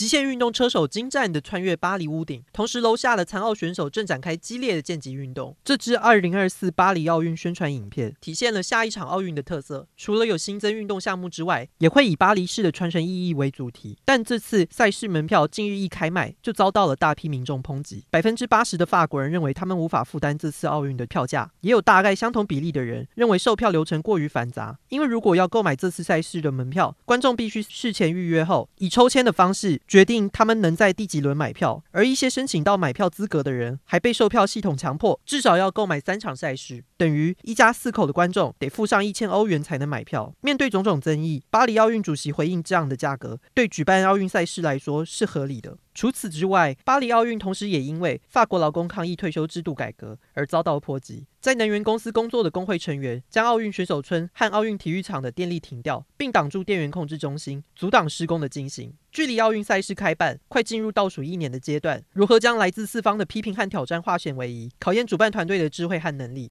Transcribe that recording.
极限运动车手精湛地穿越巴黎屋顶，同时楼下的残奥选手正展开激烈的剑击运动。这支2024巴黎奥运宣传影片体现了下一场奥运的特色，除了有新增运动项目之外，也会以巴黎市的传承意义为主题。但这次赛事门票近日一开卖，就遭到了大批民众抨击。百分之八十的法国人认为他们无法负担这次奥运的票价，也有大概相同比例的人认为售票流程过于繁杂。因为如果要购买这次赛事的门票，观众必须事前预约后，以抽签的方式。决定他们能在第几轮买票，而一些申请到买票资格的人，还被售票系统强迫至少要购买三场赛事，等于一家四口的观众得付上一千欧元才能买票。面对种种争议，巴黎奥运主席回应：这样的价格对举办奥运赛事来说是合理的。除此之外，巴黎奥运同时也因为法国劳工抗议退休制度改革而遭到波及。在能源公司工作的工会成员将奥运选手村和奥运体育场的电力停掉，并挡住电源控制中心，阻挡施工的进行。距离奥运赛事开办快进入倒数一年的阶段，如何将来自四方的批评和挑战化险为夷，考验主办团队的智慧和能力。